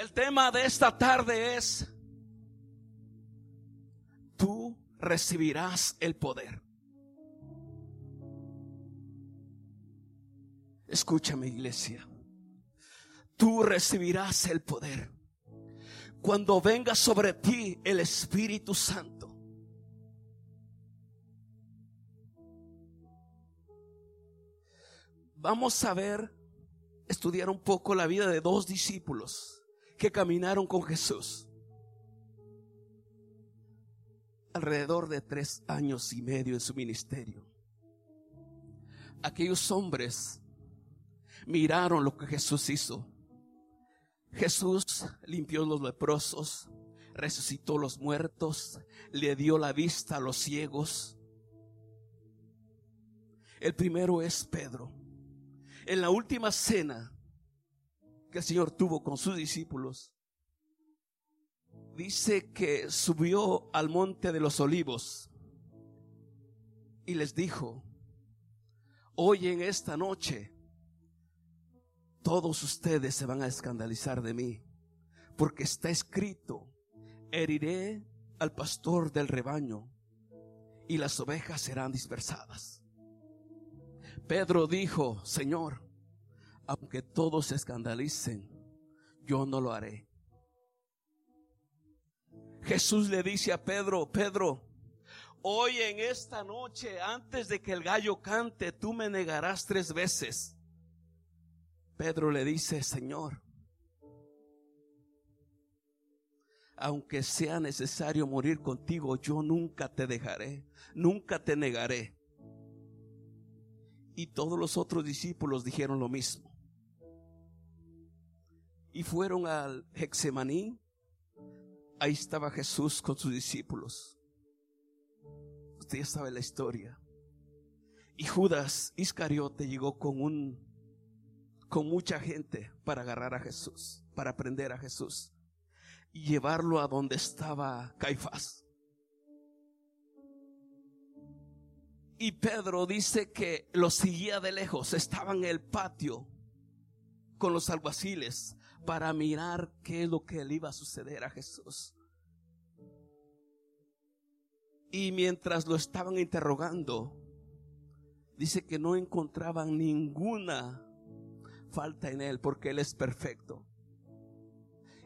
El tema de esta tarde es, tú recibirás el poder. Escúchame iglesia, tú recibirás el poder cuando venga sobre ti el Espíritu Santo. Vamos a ver, estudiar un poco la vida de dos discípulos que caminaron con Jesús. Alrededor de tres años y medio en su ministerio. Aquellos hombres miraron lo que Jesús hizo. Jesús limpió los leprosos, resucitó los muertos, le dio la vista a los ciegos. El primero es Pedro en la última cena que el Señor tuvo con sus discípulos, dice que subió al monte de los olivos y les dijo, hoy en esta noche todos ustedes se van a escandalizar de mí, porque está escrito, heriré al pastor del rebaño y las ovejas serán dispersadas. Pedro dijo, Señor, aunque todos se escandalicen, yo no lo haré. Jesús le dice a Pedro, Pedro, hoy en esta noche, antes de que el gallo cante, tú me negarás tres veces. Pedro le dice, Señor, aunque sea necesario morir contigo, yo nunca te dejaré, nunca te negaré. Y todos los otros discípulos dijeron lo mismo. Y fueron al Hexemaní. Ahí estaba Jesús con sus discípulos. Usted ya sabe la historia. Y Judas Iscariote llegó con un con mucha gente para agarrar a Jesús, para prender a Jesús y llevarlo a donde estaba Caifás. Y Pedro dice que lo seguía de lejos, estaba en el patio con los alguaciles para mirar qué es lo que le iba a suceder a Jesús. Y mientras lo estaban interrogando, dice que no encontraban ninguna falta en él porque él es perfecto.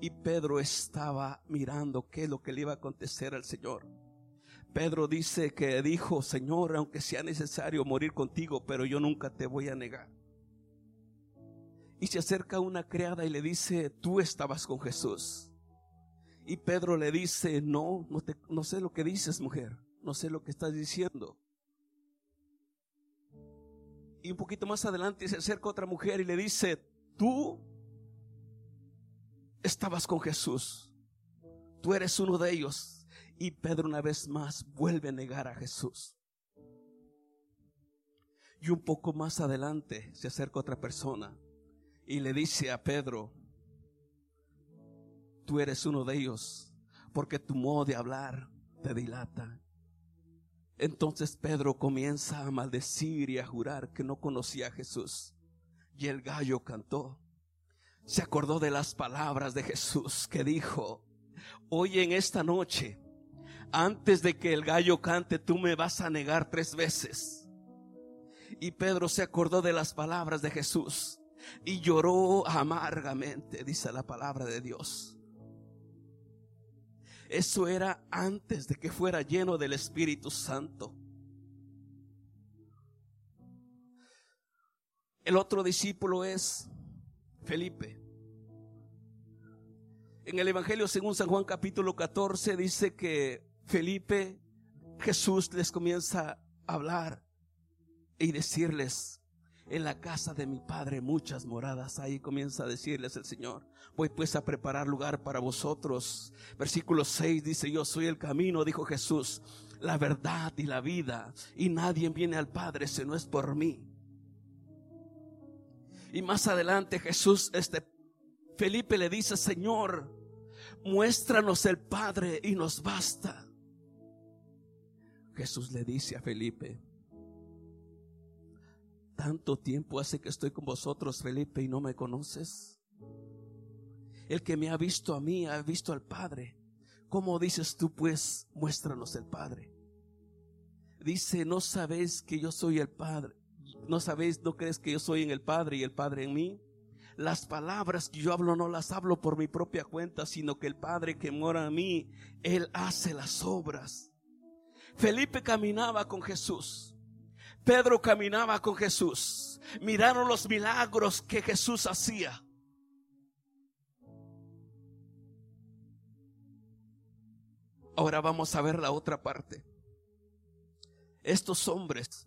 Y Pedro estaba mirando qué es lo que le iba a acontecer al Señor. Pedro dice que dijo, Señor, aunque sea necesario morir contigo, pero yo nunca te voy a negar. Y se acerca una criada y le dice, tú estabas con Jesús. Y Pedro le dice, no, no, te, no sé lo que dices, mujer, no sé lo que estás diciendo. Y un poquito más adelante se acerca otra mujer y le dice, tú estabas con Jesús, tú eres uno de ellos. Y Pedro una vez más vuelve a negar a Jesús. Y un poco más adelante se acerca otra persona y le dice a Pedro, tú eres uno de ellos, porque tu modo de hablar te dilata. Entonces Pedro comienza a maldecir y a jurar que no conocía a Jesús. Y el gallo cantó. Se acordó de las palabras de Jesús que dijo, hoy en esta noche antes de que el gallo cante, tú me vas a negar tres veces. Y Pedro se acordó de las palabras de Jesús y lloró amargamente, dice la palabra de Dios. Eso era antes de que fuera lleno del Espíritu Santo. El otro discípulo es Felipe. En el Evangelio según San Juan capítulo 14 dice que Felipe, Jesús les comienza a hablar y decirles, en la casa de mi Padre muchas moradas. Ahí comienza a decirles el Señor, voy pues a preparar lugar para vosotros. Versículo 6 dice, yo soy el camino, dijo Jesús, la verdad y la vida, y nadie viene al Padre si no es por mí. Y más adelante Jesús, este Felipe le dice, Señor, muéstranos el Padre y nos basta. Jesús le dice a Felipe, tanto tiempo hace que estoy con vosotros, Felipe, y no me conoces. El que me ha visto a mí ha visto al Padre. ¿Cómo dices tú pues, muéstranos el Padre? Dice, no sabéis que yo soy el Padre. No sabéis, no crees que yo soy en el Padre y el Padre en mí. Las palabras que yo hablo no las hablo por mi propia cuenta, sino que el Padre que mora en mí, Él hace las obras. Felipe caminaba con Jesús. Pedro caminaba con Jesús. Miraron los milagros que Jesús hacía. Ahora vamos a ver la otra parte. Estos hombres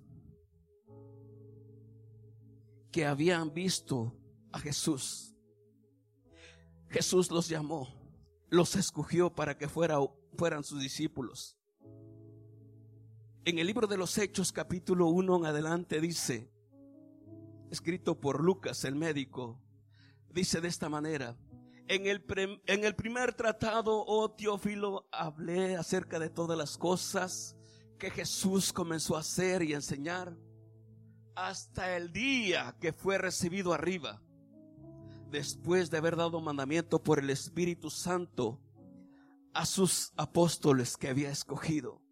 que habían visto a Jesús, Jesús los llamó, los escogió para que fueran sus discípulos. En el libro de los Hechos capítulo 1 en adelante dice, escrito por Lucas el médico, dice de esta manera, en el, en el primer tratado, oh Teófilo, hablé acerca de todas las cosas que Jesús comenzó a hacer y enseñar hasta el día que fue recibido arriba, después de haber dado mandamiento por el Espíritu Santo a sus apóstoles que había escogido.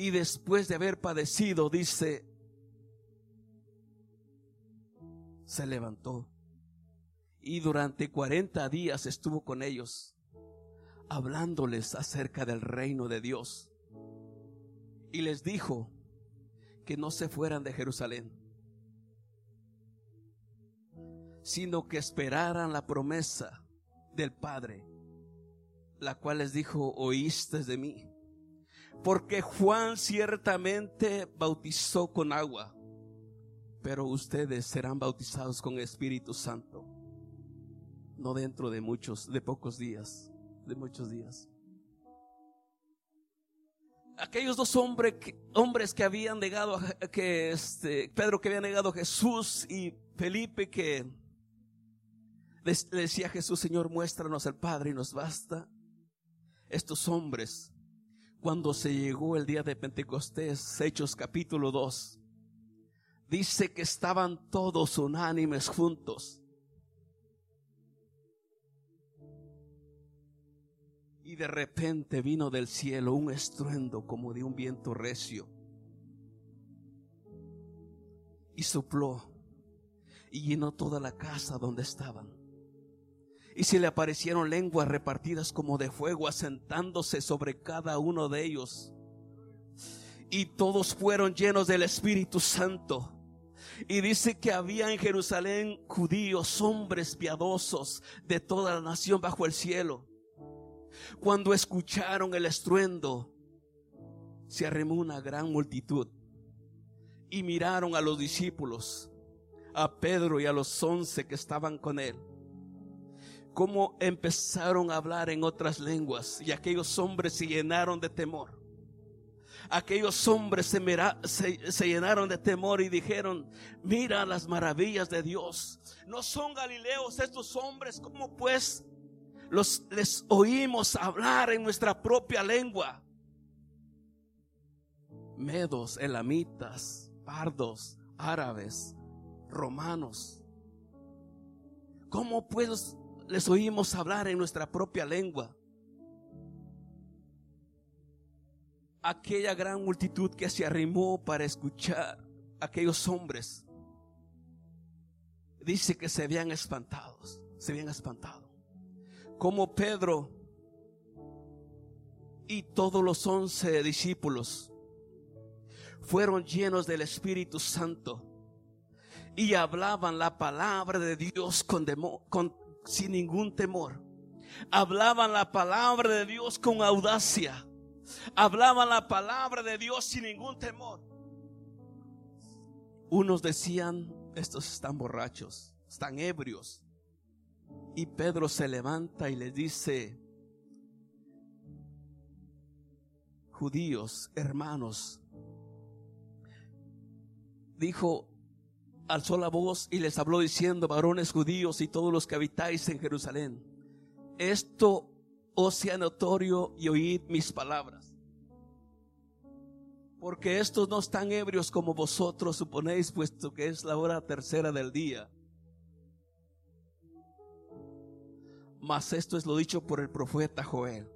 Y después de haber padecido, dice, se levantó y durante 40 días estuvo con ellos, hablándoles acerca del reino de Dios. Y les dijo que no se fueran de Jerusalén, sino que esperaran la promesa del Padre, la cual les dijo, oíste de mí. Porque Juan ciertamente bautizó con agua, pero ustedes serán bautizados con Espíritu Santo no dentro de muchos, de pocos días, de muchos días. Aquellos dos hombres que, hombres que habían negado, que este, Pedro que había negado a Jesús y Felipe que le decía a Jesús, Señor, muéstranos al Padre y nos basta. Estos hombres, cuando se llegó el día de Pentecostés, Hechos capítulo 2, dice que estaban todos unánimes juntos Y de repente vino del cielo un estruendo como de un viento recio. Y sopló y llenó toda la casa donde estaban. Y se le aparecieron lenguas repartidas como de fuego, asentándose sobre cada uno de ellos. Y todos fueron llenos del Espíritu Santo. Y dice que había en Jerusalén judíos, hombres piadosos de toda la nación bajo el cielo. Cuando escucharon el estruendo, se arremó una gran multitud y miraron a los discípulos, a Pedro y a los once que estaban con él. Cómo empezaron a hablar en otras lenguas y aquellos hombres se llenaron de temor. Aquellos hombres se, se llenaron de temor y dijeron, mira las maravillas de Dios. No son galileos estos hombres, ¿cómo pues los, les oímos hablar en nuestra propia lengua. Medos, elamitas, pardos, árabes, romanos. ¿Cómo pues les oímos hablar en nuestra propia lengua? Aquella gran multitud que se arrimó para escuchar aquellos hombres, dice que se habían espantados, se habían espantado como Pedro y todos los once discípulos fueron llenos del Espíritu Santo y hablaban la palabra de Dios con, con sin ningún temor. Hablaban la palabra de Dios con audacia. Hablaban la palabra de Dios sin ningún temor. Unos decían, estos están borrachos, están ebrios. Y Pedro se levanta y le dice, judíos, hermanos, dijo, alzó la voz y les habló diciendo, varones judíos y todos los que habitáis en Jerusalén, esto os sea notorio y oíd mis palabras. Porque estos no están ebrios como vosotros suponéis, puesto que es la hora tercera del día. Mas esto es lo dicho por el profeta Joel.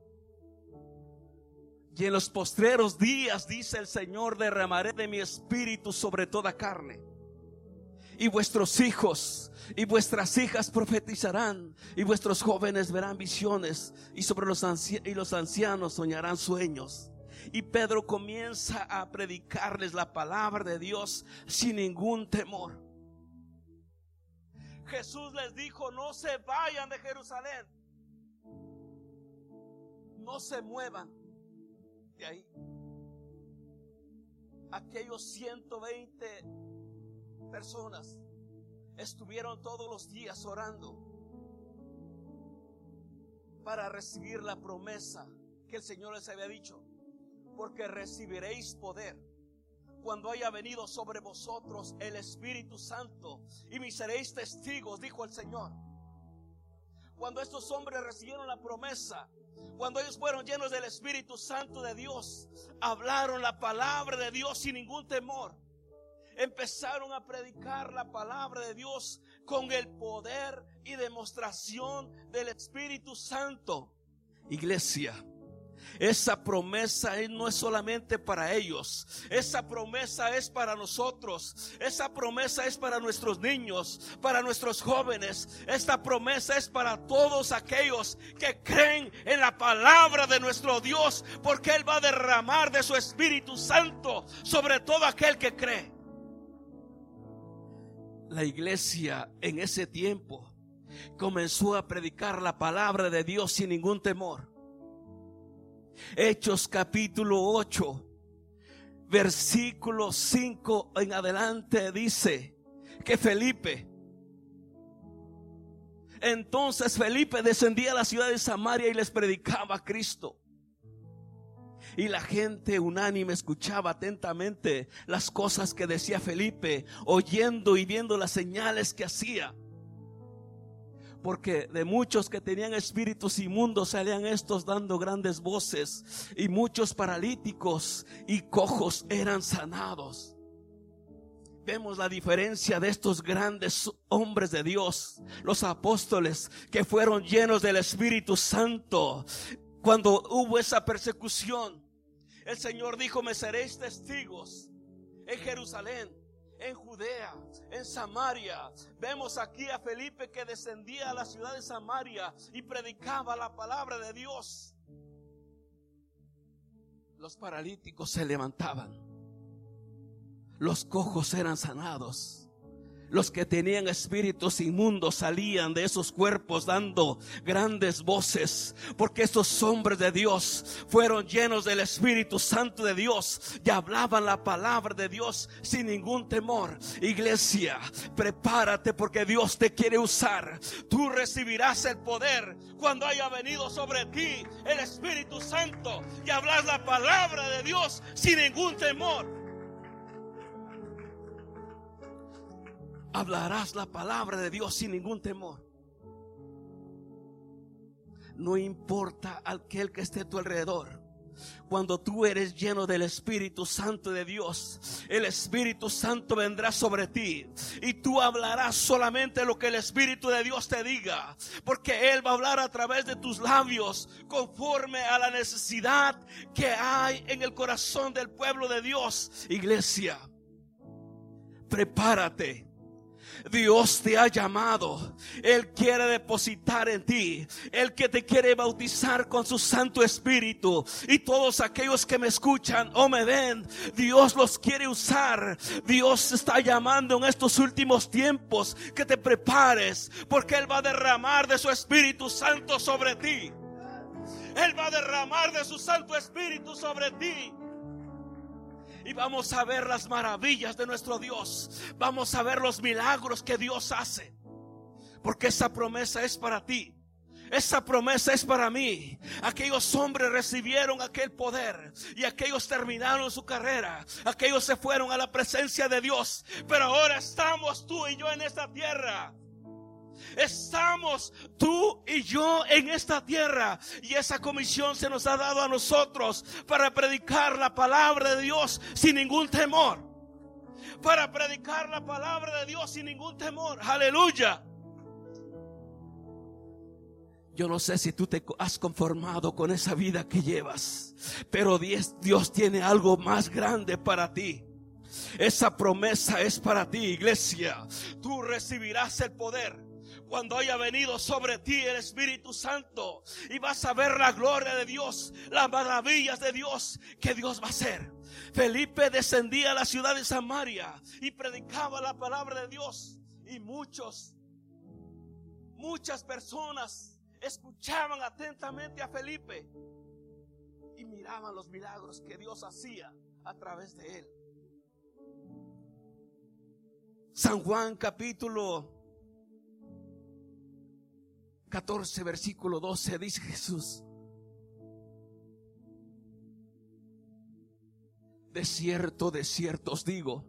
Y en los postreros días, dice el Señor, derramaré de mi espíritu sobre toda carne. Y vuestros hijos y vuestras hijas profetizarán, y vuestros jóvenes verán visiones, y sobre los, y los ancianos soñarán sueños. Y Pedro comienza a predicarles la palabra de Dios sin ningún temor. Jesús les dijo, no se vayan de Jerusalén. No se muevan de ahí. Aquellos 120 personas estuvieron todos los días orando para recibir la promesa que el Señor les había dicho. Porque recibiréis poder cuando haya venido sobre vosotros el Espíritu Santo y me seréis testigos, dijo el Señor. Cuando estos hombres recibieron la promesa, cuando ellos fueron llenos del Espíritu Santo de Dios, hablaron la palabra de Dios sin ningún temor. Empezaron a predicar la palabra de Dios con el poder y demostración del Espíritu Santo. Iglesia, esa promesa no es solamente para ellos. Esa promesa es para nosotros. Esa promesa es para nuestros niños, para nuestros jóvenes. Esta promesa es para todos aquellos que creen en la palabra de nuestro Dios, porque Él va a derramar de su Espíritu Santo sobre todo aquel que cree. La iglesia en ese tiempo comenzó a predicar la palabra de Dios sin ningún temor. Hechos capítulo 8, versículo 5 en adelante dice que Felipe, entonces Felipe descendía a la ciudad de Samaria y les predicaba a Cristo. Y la gente unánime escuchaba atentamente las cosas que decía Felipe, oyendo y viendo las señales que hacía porque de muchos que tenían espíritus inmundos salían estos dando grandes voces y muchos paralíticos y cojos eran sanados. Vemos la diferencia de estos grandes hombres de Dios, los apóstoles que fueron llenos del Espíritu Santo. Cuando hubo esa persecución, el Señor dijo, me seréis testigos en Jerusalén, en Judea, en Samaria. Vemos aquí a Felipe que descendía a la ciudad de Samaria y predicaba la palabra de Dios. Los paralíticos se levantaban. Los cojos eran sanados. Los que tenían espíritus inmundos salían de esos cuerpos dando grandes voces, porque estos hombres de Dios fueron llenos del Espíritu Santo de Dios y hablaban la palabra de Dios sin ningún temor. Iglesia, prepárate porque Dios te quiere usar. Tú recibirás el poder cuando haya venido sobre ti el Espíritu Santo y hablas la palabra de Dios sin ningún temor. Hablarás la palabra de Dios sin ningún temor. No importa aquel que esté a tu alrededor. Cuando tú eres lleno del Espíritu Santo de Dios, el Espíritu Santo vendrá sobre ti y tú hablarás solamente lo que el Espíritu de Dios te diga, porque Él va a hablar a través de tus labios conforme a la necesidad que hay en el corazón del pueblo de Dios. Iglesia, prepárate Dios te ha llamado. Él quiere depositar en ti. Él que te quiere bautizar con su Santo Espíritu. Y todos aquellos que me escuchan o me ven, Dios los quiere usar. Dios está llamando en estos últimos tiempos que te prepares porque Él va a derramar de su Espíritu Santo sobre ti. Él va a derramar de su Santo Espíritu sobre ti y vamos a ver las maravillas de nuestro Dios. Vamos a ver los milagros que Dios hace. Porque esa promesa es para ti. Esa promesa es para mí. Aquellos hombres recibieron aquel poder y aquellos terminaron su carrera. Aquellos se fueron a la presencia de Dios. Pero ahora estamos tú y yo en esta tierra. Estamos tú y yo en esta tierra y esa comisión se nos ha dado a nosotros para predicar la palabra de Dios sin ningún temor. Para predicar la palabra de Dios sin ningún temor. Aleluya. Yo no sé si tú te has conformado con esa vida que llevas, pero Dios, tiene algo más grande para ti. Esa promesa es para ti, iglesia. Tú recibirás el poder cuando haya venido sobre ti el Espíritu Santo y vas a ver la gloria de Dios, las maravillas de Dios que Dios va a hacer. Felipe descendía a la ciudad de Samaria y predicaba la palabra de Dios y muchos, muchas personas escuchaban atentamente a Felipe y miraban los milagros que Dios hacía a través de él. San Juan capítulo 14, versículo 12, dice Jesús. De cierto, de cierto os digo.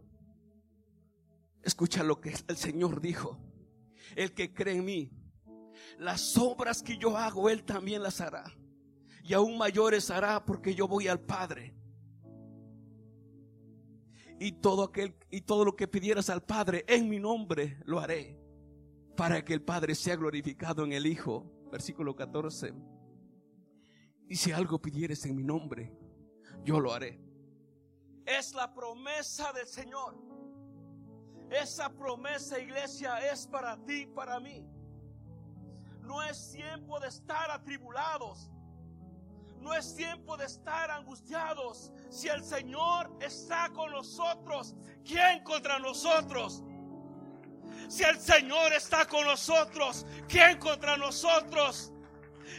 Escucha lo que el Señor dijo. El que cree en mí, las obras que yo hago, Él también las hará. Y aún mayores hará porque yo voy al Padre. Y todo aquel y todo lo que pidieras al Padre en mi nombre lo haré para que el Padre sea glorificado en el Hijo. Versículo 14. Y si algo pidieres en mi nombre, yo lo haré. Es la promesa del Señor. Esa promesa, iglesia, es para ti, para mí. No es tiempo de estar atribulados. No es tiempo de estar angustiados. Si el Señor está con nosotros, ¿quién contra nosotros? Si el Señor está con nosotros, ¿quién contra nosotros?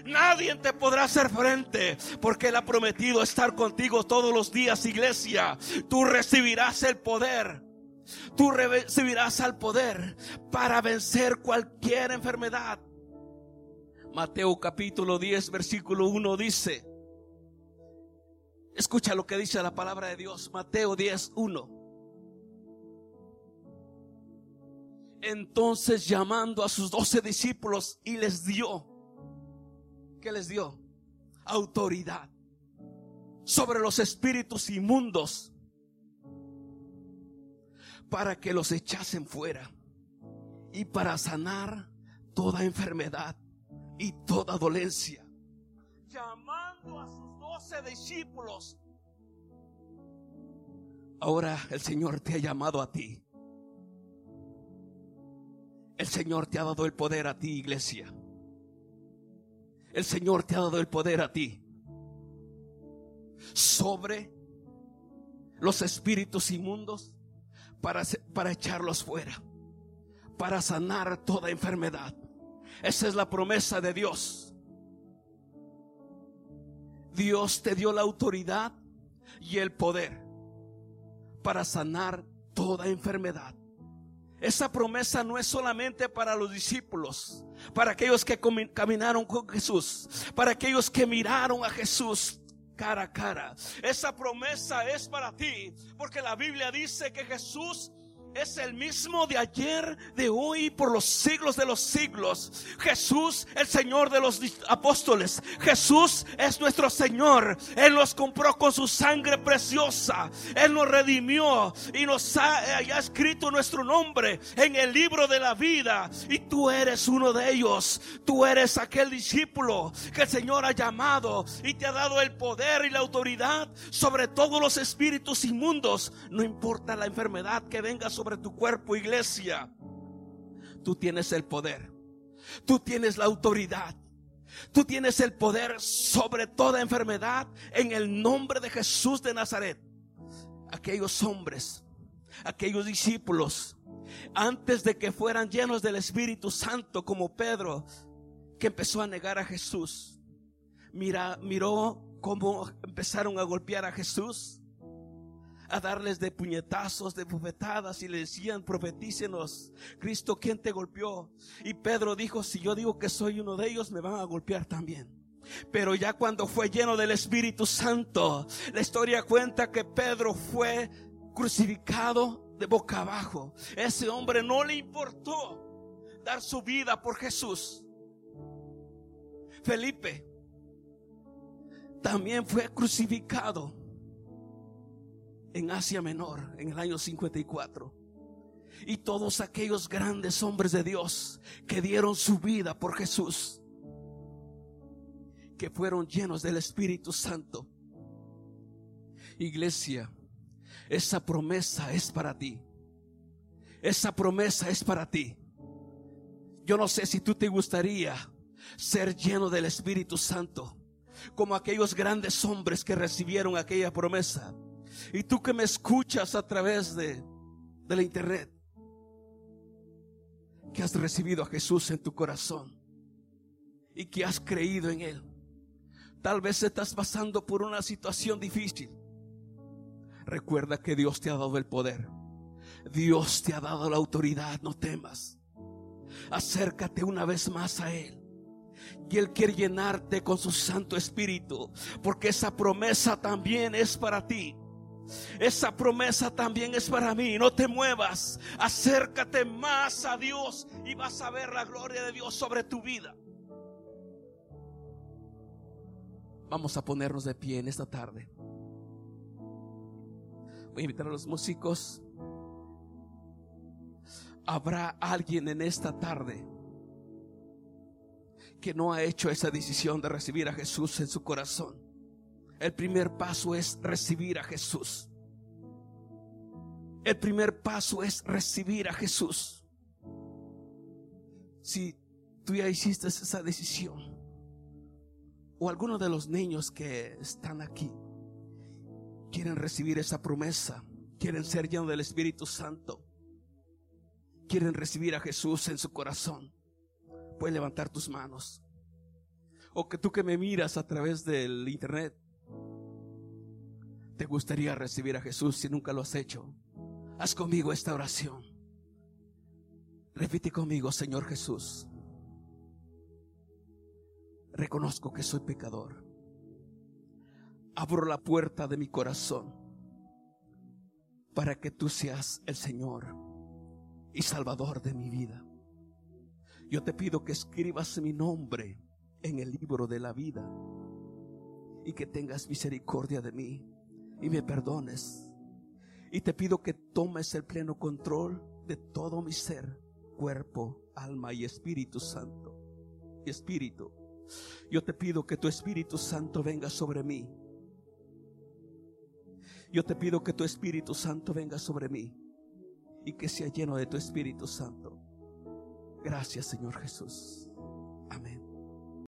Nadie te podrá hacer frente porque Él ha prometido estar contigo todos los días, iglesia. Tú recibirás el poder. Tú recibirás el poder para vencer cualquier enfermedad. Mateo capítulo 10, versículo 1 dice, escucha lo que dice la palabra de Dios, Mateo 10, 1. Entonces llamando a sus doce discípulos y les dio, ¿qué les dio? Autoridad sobre los espíritus inmundos para que los echasen fuera y para sanar toda enfermedad y toda dolencia. Llamando a sus doce discípulos. Ahora el Señor te ha llamado a ti el Señor te ha dado el poder a ti, iglesia. El Señor te ha dado el poder a ti sobre los espíritus inmundos para, para echarlos fuera, para sanar toda enfermedad. Esa es la promesa de Dios. Dios te dio la autoridad y el poder para sanar toda enfermedad. Esa promesa no es solamente para los discípulos, para aquellos que caminaron con Jesús, para aquellos que miraron a Jesús cara a cara. Esa promesa es para ti, porque la Biblia dice que Jesús es el mismo de ayer, de hoy, por los siglos de los siglos. Jesús, el Señor de los apóstoles. Jesús es nuestro Señor. Él nos compró con su sangre preciosa. Él nos redimió y nos ha, ha escrito nuestro nombre en el libro de la vida. Y tú eres uno de ellos. Tú eres aquel discípulo que el Señor ha llamado y te ha dado el poder y la autoridad sobre todos los espíritus inmundos. No importa la enfermedad que venga sobre sobre tu cuerpo, iglesia. Tú tienes el poder. Tú tienes la autoridad. Tú tienes el poder sobre toda enfermedad en el nombre de Jesús de Nazaret. Aquellos hombres, aquellos discípulos, antes de que fueran llenos del Espíritu Santo como Pedro, que empezó a negar a Jesús, mira, miró cómo empezaron a golpear a Jesús a darles de puñetazos, de bufetadas y le decían, profetícenos, Cristo, ¿quién te golpeó? Y Pedro dijo, si yo digo que soy uno de ellos, me van a golpear también. Pero ya cuando fue lleno del Espíritu Santo, la historia cuenta que Pedro fue crucificado de boca abajo. Ese hombre no le importó dar su vida por Jesús. Felipe también fue crucificado en Asia Menor en el año 54. Y todos aquellos grandes hombres de Dios que dieron su vida por Jesús. que fueron llenos del Espíritu Santo. Iglesia, esa promesa es para ti. Esa promesa es para ti. Yo no sé si tú te gustaría ser lleno del Espíritu Santo, como aquellos grandes hombres que recibieron aquella promesa. Y tú que me escuchas a través de, de la internet, que has recibido a Jesús en tu corazón y que has creído en Él. Tal vez estás pasando por una situación difícil. Recuerda que Dios te ha dado el poder. Dios te ha dado la autoridad, no temas. Acércate una vez más a Él. Y Él quiere llenarte con su Santo Espíritu, porque esa promesa también es para ti. Esa promesa también es para mí. No te muevas. Acércate más a Dios y vas a ver la gloria de Dios sobre tu vida. Vamos a ponernos de pie en esta tarde. Voy a invitar a los músicos. Habrá alguien en esta tarde que no ha hecho esa decisión de recibir a Jesús en su corazón. El primer paso es recibir a Jesús. El primer paso es recibir a Jesús. Si tú ya hiciste esa decisión, o algunos de los niños que están aquí quieren recibir esa promesa, quieren ser llenos del Espíritu Santo, quieren recibir a Jesús en su corazón, puedes levantar tus manos. O que tú que me miras a través del internet, te gustaría recibir a Jesús si nunca lo has hecho. Haz conmigo esta oración. Repite conmigo, Señor Jesús. Reconozco que soy pecador. Abro la puerta de mi corazón para que tú seas el Señor y Salvador de mi vida. Yo te pido que escribas mi nombre en el libro de la vida y que tengas misericordia de mí y me perdones. Y te pido que tomes el pleno control de todo mi ser, cuerpo, alma y Espíritu Santo. Espíritu, yo te pido que tu Espíritu Santo venga sobre mí. Yo te pido que tu Espíritu Santo venga sobre mí y que sea lleno de tu Espíritu Santo. Gracias, Señor Jesús.